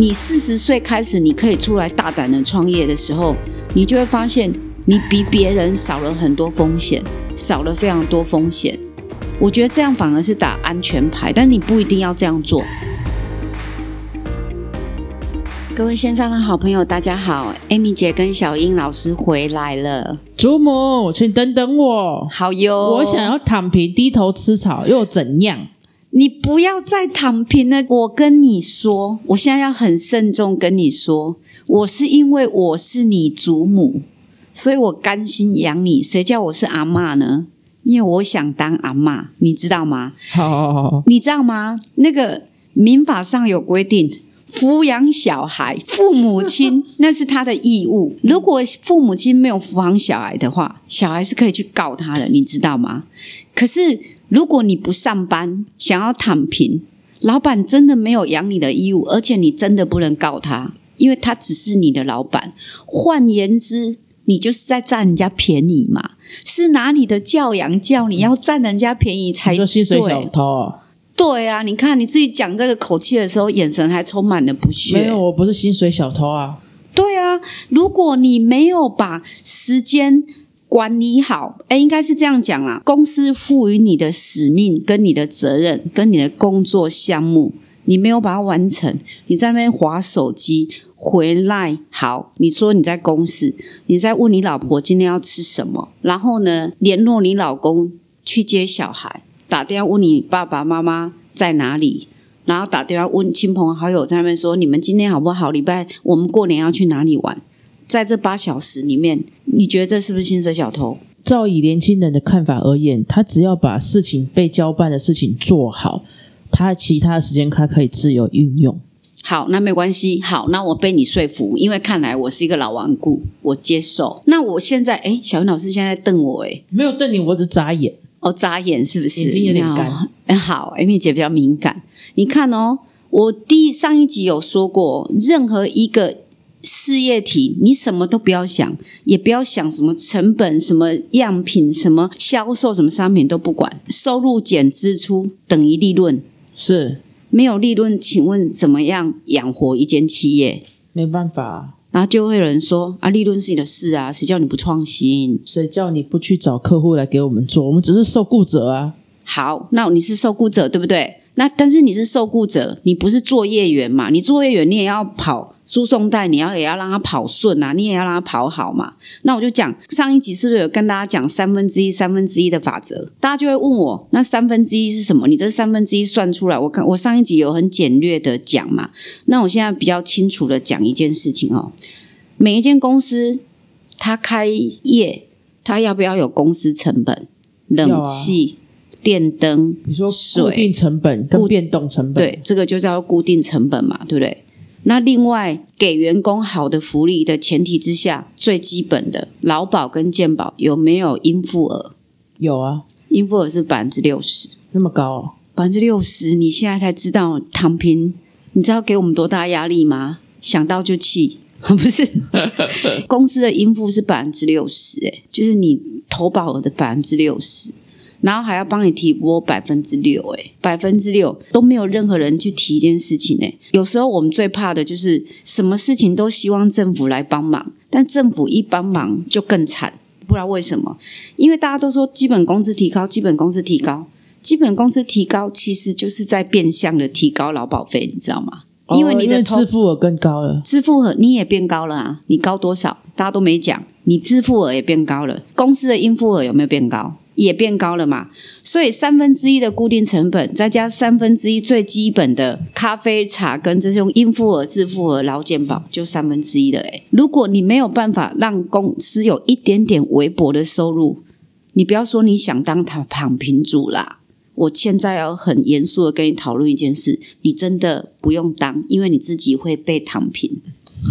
你四十岁开始，你可以出来大胆的创业的时候，你就会发现你比别人少了很多风险，少了非常多风险。我觉得这样反而是打安全牌，但你不一定要这样做。各位线上的好朋友，大家好，Amy 姐跟小英老师回来了。祖母，请等等我，好哟，我想要躺平低头吃草，又怎样？你不要再躺平了！我跟你说，我现在要很慎重跟你说，我是因为我是你祖母，所以我甘心养你。谁叫我是阿妈呢？因为我想当阿妈，你知道吗？好好好，你知道吗？那个民法上有规定，抚养小孩，父母亲 那是他的义务。如果父母亲没有抚养小孩的话，小孩是可以去告他的，你知道吗？可是。如果你不上班，想要躺平，老板真的没有养你的义务，而且你真的不能告他，因为他只是你的老板。换言之，你就是在占人家便宜嘛，是拿你的教养叫你要占人家便宜才说薪水小偷。对啊，你看你自己讲这个口气的时候，眼神还充满了不屑。没有，我不是薪水小偷啊。对啊，如果你没有把时间。管理好，哎，应该是这样讲啦。公司赋予你的使命、跟你的责任、跟你的工作项目，你没有把它完成，你在那边划手机，回来好，你说你在公司，你在问你老婆今天要吃什么，然后呢，联络你老公去接小孩，打电话问你爸爸妈妈在哪里，然后打电话问亲朋好友在那边说你们今天好不好？礼拜我们过年要去哪里玩？在这八小时里面，你觉得这是不是薪水小偷？照以年轻人的看法而言，他只要把事情被交办的事情做好，他其他的时间他可以自由运用。好，那没关系。好，那我被你说服，因为看来我是一个老顽固，我接受。那我现在，哎，小云老师现在瞪我，哎，没有瞪你，我只眨眼。哦，眨眼是不是？眼睛有点干。哎，好，Amy 姐比较敏感。你看哦，我第上一集有说过，任何一个。事业体，你什么都不要想，也不要想什么成本、什么样品、什么销售、什么商品都不管，收入减支出等于利润。是没有利润，请问怎么样养活一间企业？没办法，然后就会有人说啊，利润是你的事啊，谁叫你不创新？谁叫你不去找客户来给我们做？我们只是受雇者啊。好，那你是受雇者对不对？那但是你是受雇者，你不是作业员嘛？你作业员你也要跑。输送带你要也要让它跑顺啊，你也要让它跑好嘛。那我就讲上一集是不是有跟大家讲三分之一三分之一的法则？大家就会问我，那三分之一是什么？你这三分之一算出来，我看我上一集有很简略的讲嘛。那我现在比较清楚的讲一件事情哦，每一间公司它开业，它要不要有公司成本？冷气、电灯，你说固定成本跟变动成本，对，这个就叫固定成本嘛，对不对？那另外，给员工好的福利的前提之下，最基本的劳保跟健保有没有应付额？有啊，应付额是百分之六十，那么高，百分之六十，你现在才知道躺平，你知道给我们多大压力吗？想到就气，不是？公司的应付是百分之六十，哎，就是你投保额的百分之六十。然后还要帮你提拨百分之六，哎，百分之六都没有任何人去提一件事情，哎，有时候我们最怕的就是什么事情都希望政府来帮忙，但政府一帮忙就更惨，不知道为什么，因为大家都说基本工资提高，基本工资提高，基本工资提高，其实就是在变相的提高劳保费，你知道吗？因为你的支付额更高了，支付额你也变高了啊，你高多少？大家都没讲，你支付额也变高了，公司的应付额有没有变高？也变高了嘛，所以三分之一的固定成本，再加三分之一最基本的咖啡茶跟这种应付额、自付额、劳健保，就三分之一的诶如果你没有办法让公司有一点点微薄的收入，你不要说你想当躺躺平主啦。我现在要很严肃的跟你讨论一件事，你真的不用当，因为你自己会被躺平。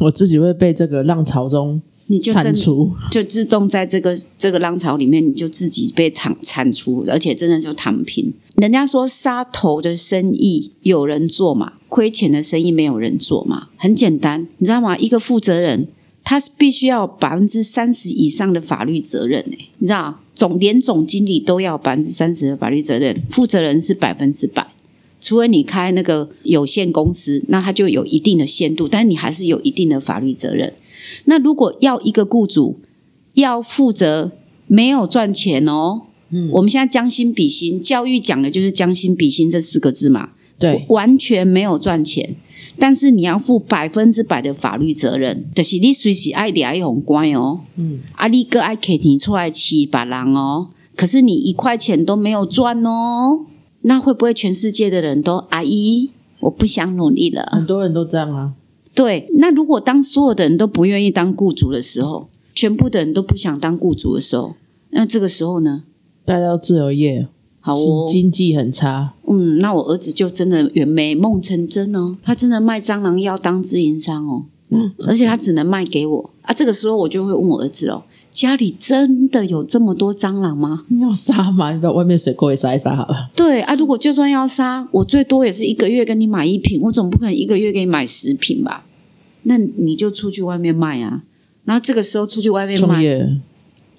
我自己会被这个浪潮中。你就铲除，就自动在这个这个浪潮里面，你就自己被躺铲除，而且真的就躺平。人家说杀头的生意有人做嘛，亏钱的生意没有人做嘛，很简单，你知道吗？一个负责人，他是必须要百分之三十以上的法律责任诶，你知道，总连总经理都要百分之三十的法律责任，负责人是百分之百。除非你开那个有限公司，那他就有一定的限度，但是你还是有一定的法律责任。那如果要一个雇主要负责没有赚钱哦，嗯，我们现在将心比心，教育讲的就是将心比心这四个字嘛，对，完全没有赚钱，但是你要负百分之百的法律责任，就是你随时爱爱红乖哦，嗯，啊，你哥爱摕钱出来欺别人哦，可是你一块钱都没有赚哦。那会不会全世界的人都阿姨，我不想努力了？很多人都这样啊。对，那如果当所有的人都不愿意当雇主的时候，全部的人都不想当雇主的时候，那这个时候呢？大家要自由业，好哦，经济很差。嗯，那我儿子就真的圆美梦成真哦，他真的卖蟑螂药当自营商哦，嗯，而且他只能卖给我啊。这个时候我就会问我儿子哦。家里真的有这么多蟑螂吗？要杀吗？你把外面水沟也杀一杀好了。对啊，如果就算要杀，我最多也是一个月跟你买一瓶，我总不可能一个月给你买十瓶吧？那你就出去外面卖啊。然后这个时候出去外面卖，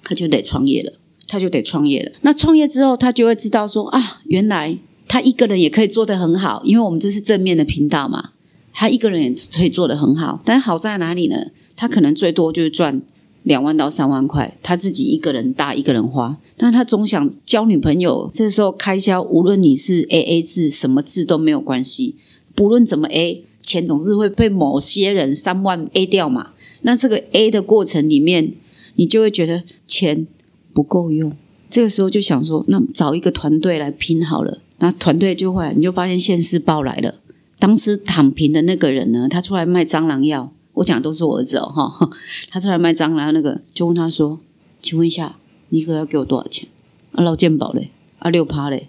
他就得创业了，他就得创业了。那创业之后，他就会知道说啊，原来他一个人也可以做得很好，因为我们这是正面的频道嘛。他一个人也可以做得很好，但好在哪里呢？他可能最多就是赚。两万到三万块，他自己一个人搭一个人花，但他总想交女朋友。这时候开销，无论你是 A A 制什么制都没有关系，不论怎么 A，钱总是会被某些人三万 A 掉嘛。那这个 A 的过程里面，你就会觉得钱不够用。这个时候就想说，那找一个团队来拼好了。那团队就会，你就发现现世报来了。当时躺平的那个人呢，他出来卖蟑螂药。我讲都是我儿子哦，哈，他出来卖蟑螂，那个就问他说：“请问一下，你一个要给我多少钱？啊，劳健保嘞，啊，六趴嘞。”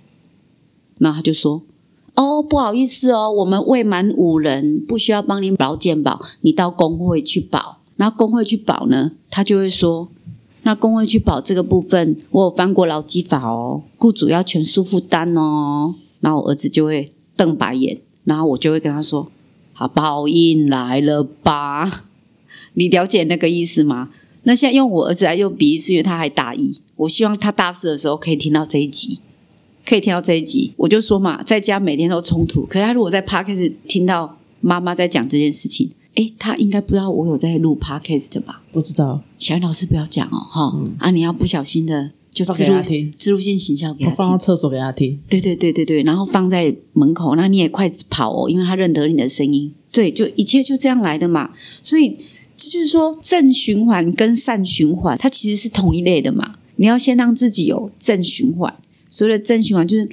那他就说：“哦，不好意思哦，我们未满五人不需要帮你劳健保，你到工会去保。然后工会去保呢，他就会说：那工会去保这个部分，我有翻过劳基法哦，雇主要全数负担哦。然后我儿子就会瞪白眼，然后我就会跟他说。”啊，报应来了吧？你了解那个意思吗？那现在用我儿子来用比喻，是因为他还大一。我希望他大四的时候可以听到这一集，可以听到这一集。我就说嘛，在家每天都冲突，可是他如果在 podcast 听到妈妈在讲这件事情，诶，他应该不知道我有在录 podcast 吧？不知道，小云老师不要讲哦，哈啊！你要不小心的。就放给他听，植入性形象给他放到厕所给他听。对对对对对，然后放在门口，那你也快跑哦，因为他认得你的声音。对，就一切就这样来的嘛。所以这就是说，正循环跟善循环，它其实是同一类的嘛。你要先让自己有正循环，所谓的正循环就是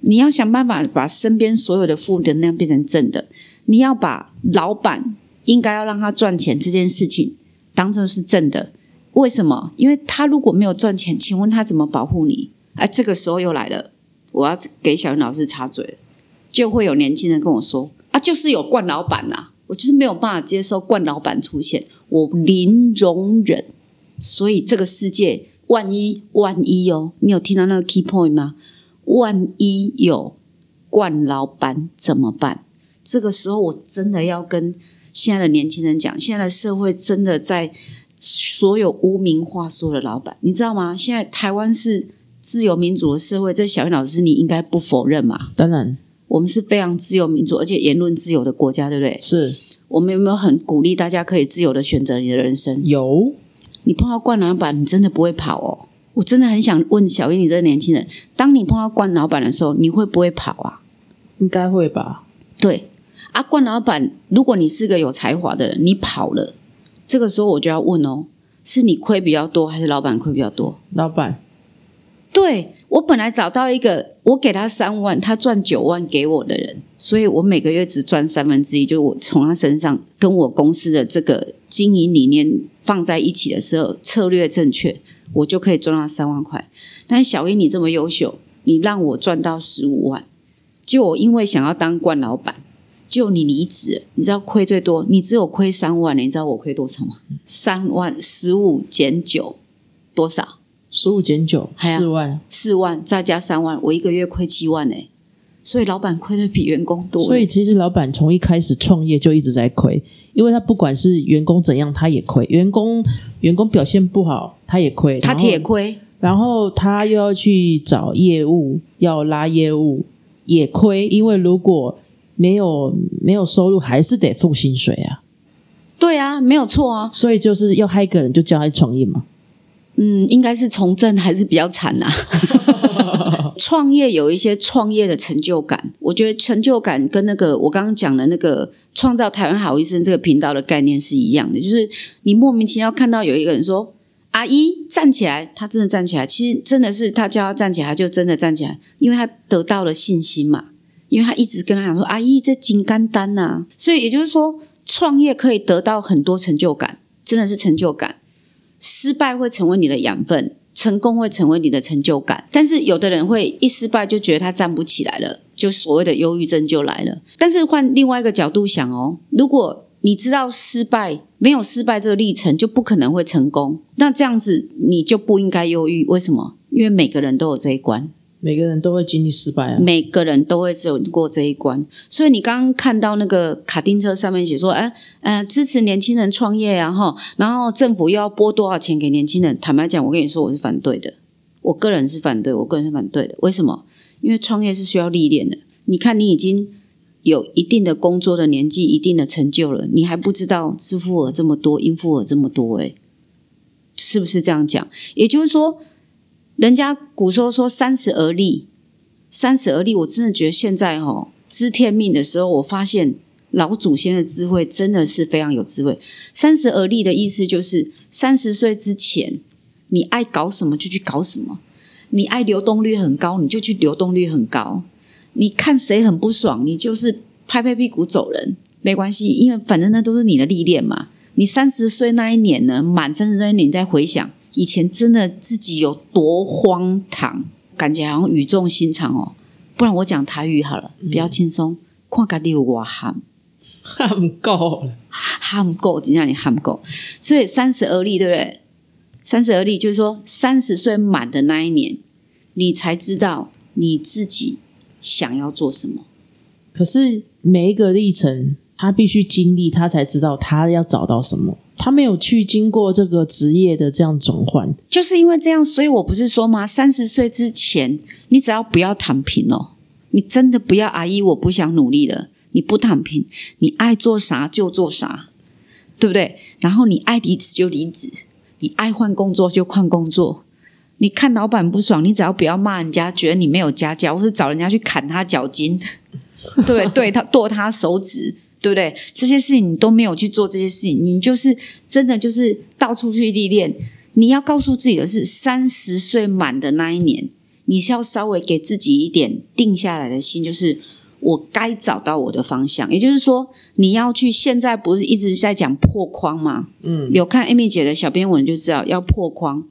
你要想办法把身边所有的负能量变成正的。你要把老板应该要让他赚钱这件事情当成是正的。为什么？因为他如果没有赚钱，请问他怎么保护你？哎，这个时候又来了，我要给小云老师插嘴，就会有年轻人跟我说：“啊，就是有惯老板呐，我就是没有办法接受惯老板出现，我零容忍。所以这个世界，万一万一哦，你有听到那个 key point 吗？万一有惯老板怎么办？这个时候我真的要跟现在的年轻人讲，现在的社会真的在。所有污名化说的老板，你知道吗？现在台湾是自由民主的社会，这小云老师你应该不否认嘛？当然，我们是非常自由民主，而且言论自由的国家，对不对？是我们有没有很鼓励大家可以自由的选择你的人生？有。你碰到惯老板，你真的不会跑哦。我真的很想问小云，你这个年轻人，当你碰到惯老板的时候，你会不会跑啊？应该会吧。对啊，惯老板，如果你是个有才华的人，你跑了。这个时候我就要问哦，是你亏比较多，还是老板亏比较多？老板，对我本来找到一个，我给他三万，他赚九万给我的人，所以我每个月只赚三分之一，就是我从他身上跟我公司的这个经营理念放在一起的时候，策略正确，我就可以赚到三万块。但是小英你这么优秀，你让我赚到十五万，就我因为想要当冠老板。就你离职，你知道亏最多，你只有亏三万你知道我亏多少吗？三万十五减九多少？十五减九四万，四万再加三万，我一个月亏七万呢。所以老板亏的比员工多。所以其实老板从一开始创业就一直在亏，因为他不管是员工怎样，他也亏。员工员工表现不好，他也亏，他铁亏。然后他又要去找业务，要拉业务。也亏，因为如果没有没有收入，还是得付薪水啊。对啊，没有错啊。所以就是要害一个人，就叫他创业嘛。嗯，应该是从政还是比较惨呐、创业有一些创业的成就感，我觉得成就感跟那个我刚刚讲的那个创造台湾好医生这个频道的概念是一样的，就是你莫名其妙看到有一个人说。阿姨站起来，他真的站起来。其实真的是他叫他站起来，他就真的站起来，因为他得到了信心嘛。因为他一直跟他讲说：“阿姨，这金干单呐。”所以也就是说，创业可以得到很多成就感，真的是成就感。失败会成为你的养分，成功会成为你的成就感。但是有的人会一失败就觉得他站不起来了，就所谓的忧郁症就来了。但是换另外一个角度想哦，如果你知道失败没有失败这个历程，就不可能会成功。那这样子你就不应该忧郁。为什么？因为每个人都有这一关，每个人都会经历失败啊。每个人都会走过这一关。所以你刚刚看到那个卡丁车上面写说，哎，呃，支持年轻人创业啊，哈，然后政府又要拨多少钱给年轻人？坦白讲，我跟你说，我是反对的。我个人是反对，我个人是反对的。为什么？因为创业是需要历练的。你看，你已经。有一定的工作的年纪，一定的成就了，你还不知道支付额这么多，应付额这么多，诶，是不是这样讲？也就是说，人家古说说三十而立，三十而立，我真的觉得现在哈知天命的时候，我发现老祖先的智慧真的是非常有智慧。三十而立的意思就是三十岁之前，你爱搞什么就去搞什么，你爱流动率很高，你就去流动率很高。你看谁很不爽，你就是拍拍屁股走人，没关系，因为反正那都是你的历练嘛。你三十岁那一年呢，满三十岁那一年再回想以前，真的自己有多荒唐，感觉好像语重心长哦。不然我讲台语好了，比较轻松。看家己有我喊喊够了，喊够，怎样你喊够？所以三十而立，对不对？三十而立就是说，三十岁满的那一年，你才知道你自己。想要做什么？可是每一个历程，他必须经历，他才知道他要找到什么。他没有去经过这个职业的这样转换，就是因为这样，所以我不是说吗？三十岁之前，你只要不要躺平哦，你真的不要阿姨，我不想努力了。你不躺平，你爱做啥就做啥，对不对？然后你爱离职就离职，你爱换工作就换工作。你看老板不爽，你只要不要骂人家，觉得你没有家教，或是找人家去砍他脚筋，对对？他剁他手指，对不对？这些事情你都没有去做，这些事情你就是真的就是到处去历练。你要告诉自己的是，三十岁满的那一年，你是要稍微给自己一点定下来的心，就是我该找到我的方向。也就是说，你要去现在不是一直在讲破框吗？嗯，有看 Amy 姐的小编文就知道要破框。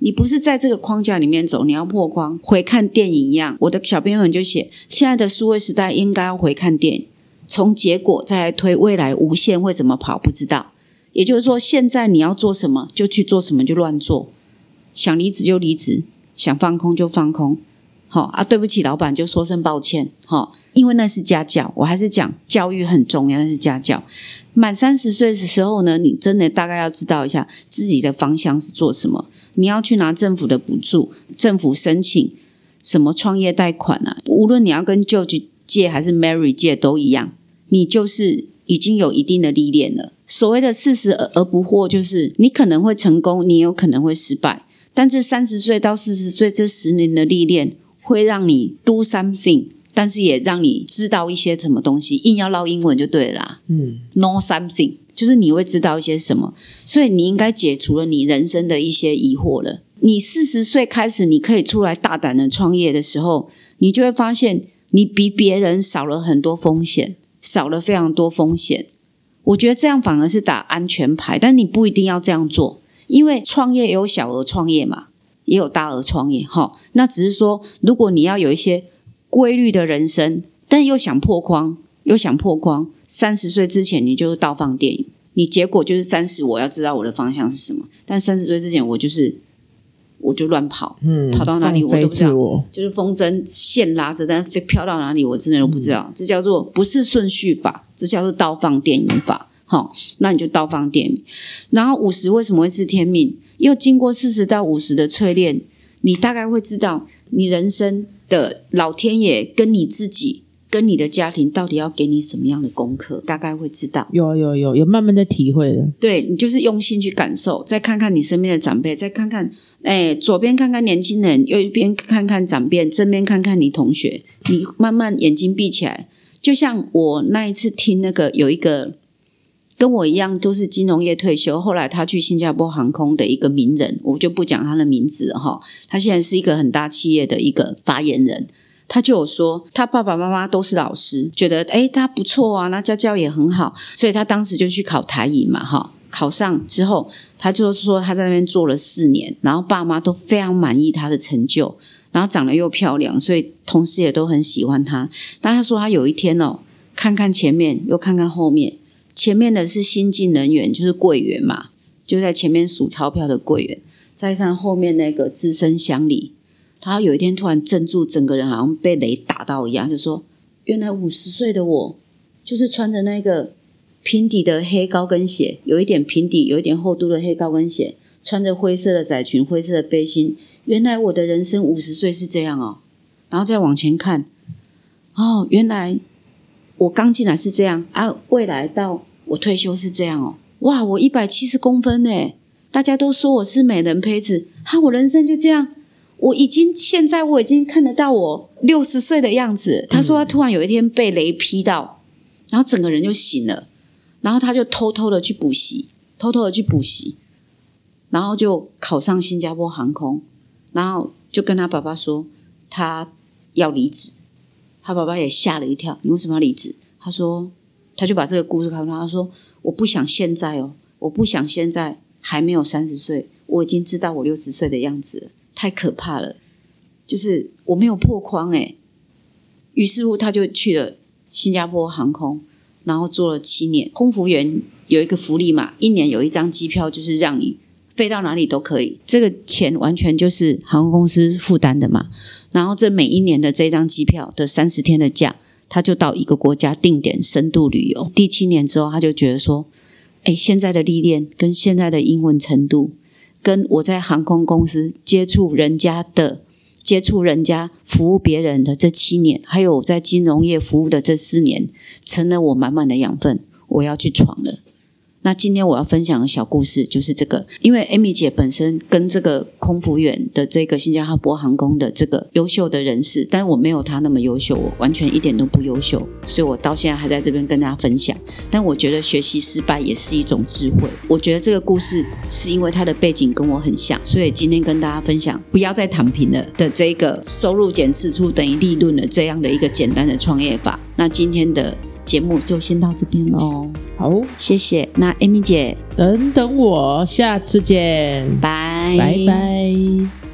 你不是在这个框架里面走，你要破框，回看电影一样。我的小编文就写：现在的数位时代应该要回看电影，从结果再来推未来无限会怎么跑，不知道。也就是说，现在你要做什么就去做什么，就乱做。想离职就离职，想放空就放空。好啊，对不起，老板就说声抱歉。好，因为那是家教，我还是讲教育很重要，那是家教。满三十岁的时候呢，你真的大概要知道一下自己的方向是做什么。你要去拿政府的补助，政府申请什么创业贷款啊？无论你要跟 George 借还是 Mary 借都一样，你就是已经有一定的历练了。所谓的四十而不惑，就是你可能会成功，你有可能会失败。但这三十岁到四十岁这十年的历练，会让你 do something，但是也让你知道一些什么东西。硬要唠英文就对了，嗯，know something。就是你会知道一些什么，所以你应该解除了你人生的一些疑惑了。你四十岁开始，你可以出来大胆的创业的时候，你就会发现你比别人少了很多风险，少了非常多风险。我觉得这样反而是打安全牌，但你不一定要这样做，因为创业有小额创业嘛，也有大额创业。哈，那只是说，如果你要有一些规律的人生，但又想破框。又想破框，三十岁之前你就是倒放电影，你结果就是三十，我要知道我的方向是什么。但三十岁之前，我就是我就乱跑，嗯，跑到哪里我都不知道，就是风筝线拉着，但飞飘到哪里我真的都不知道。这叫做不是顺序法，这叫做倒放电影法。好，那你就倒放电影。然后五十为什么会是天命？又经过四十到五十的淬炼，你大概会知道你人生的老天爷跟你自己跟你的家庭到底要给你什么样的功课，大概会知道。有有有有慢慢的体会了。对你就是用心去感受，再看看你身边的长辈，再看看，哎，左边看看年轻人，右边看看长辈，正面看看你同学，你慢慢眼睛闭起来，就像我那一次听那个有一个跟我一样都是金融业退休，后来他去新加坡航空的一个名人，我就不讲他的名字了哈，他现在是一个很大企业的一个发言人。他就有说，他爸爸妈妈都是老师，觉得诶他不错啊，那家教也很好，所以他当时就去考台语嘛，哈，考上之后，他就说他在那边做了四年，然后爸妈都非常满意他的成就，然后长得又漂亮，所以同事也都很喜欢他。但他说他有一天哦，看看前面又看看后面，前面的是新进人员，就是柜员嘛，就在前面数钞票的柜员，再看后面那个资深乡里。然后有一天突然镇住，整个人好像被雷打到一样，就说：“原来五十岁的我，就是穿着那个平底的黑高跟鞋，有一点平底，有一点厚度的黑高跟鞋，穿着灰色的窄裙、灰色的背心。原来我的人生五十岁是这样哦。然后再往前看，哦，原来我刚进来是这样啊，未来到我退休是这样哦。哇，我一百七十公分呢，大家都说我是美人胚子，哈，我人生就这样。”我已经现在我已经看得到我六十岁的样子。他说他突然有一天被雷劈到，然后整个人就醒了，然后他就偷偷的去补习，偷偷的去补习，然后就考上新加坡航空，然后就跟他爸爸说他要离职，他爸爸也吓了一跳，你为什么要离职？他说他就把这个故事告诉他，他说我不想现在哦，我不想现在还没有三十岁，我已经知道我六十岁的样子了。太可怕了，就是我没有破框诶。于是乎，他就去了新加坡航空，然后做了七年空服员。有一个福利嘛，一年有一张机票，就是让你飞到哪里都可以。这个钱完全就是航空公司负担的嘛。然后这每一年的这张机票的三十天的假，他就到一个国家定点深度旅游。第七年之后，他就觉得说：“哎，现在的历练跟现在的英文程度。”跟我在航空公司接触人家的、接触人家服务别人的这七年，还有在金融业服务的这四年，成了我满满的养分。我要去闯了。那今天我要分享的小故事就是这个，因为 Amy 姐本身跟这个空服员的这个新加坡航空的这个优秀的人士，但我没有他那么优秀，我完全一点都不优秀，所以我到现在还在这边跟大家分享。但我觉得学习失败也是一种智慧。我觉得这个故事是因为他的背景跟我很像，所以今天跟大家分享不要再躺平了的这个收入减支出等于利润的这样的一个简单的创业法。那今天的。节目就先到这边喽，好，谢谢。那 Amy 姐，等等我，下次见，拜拜拜。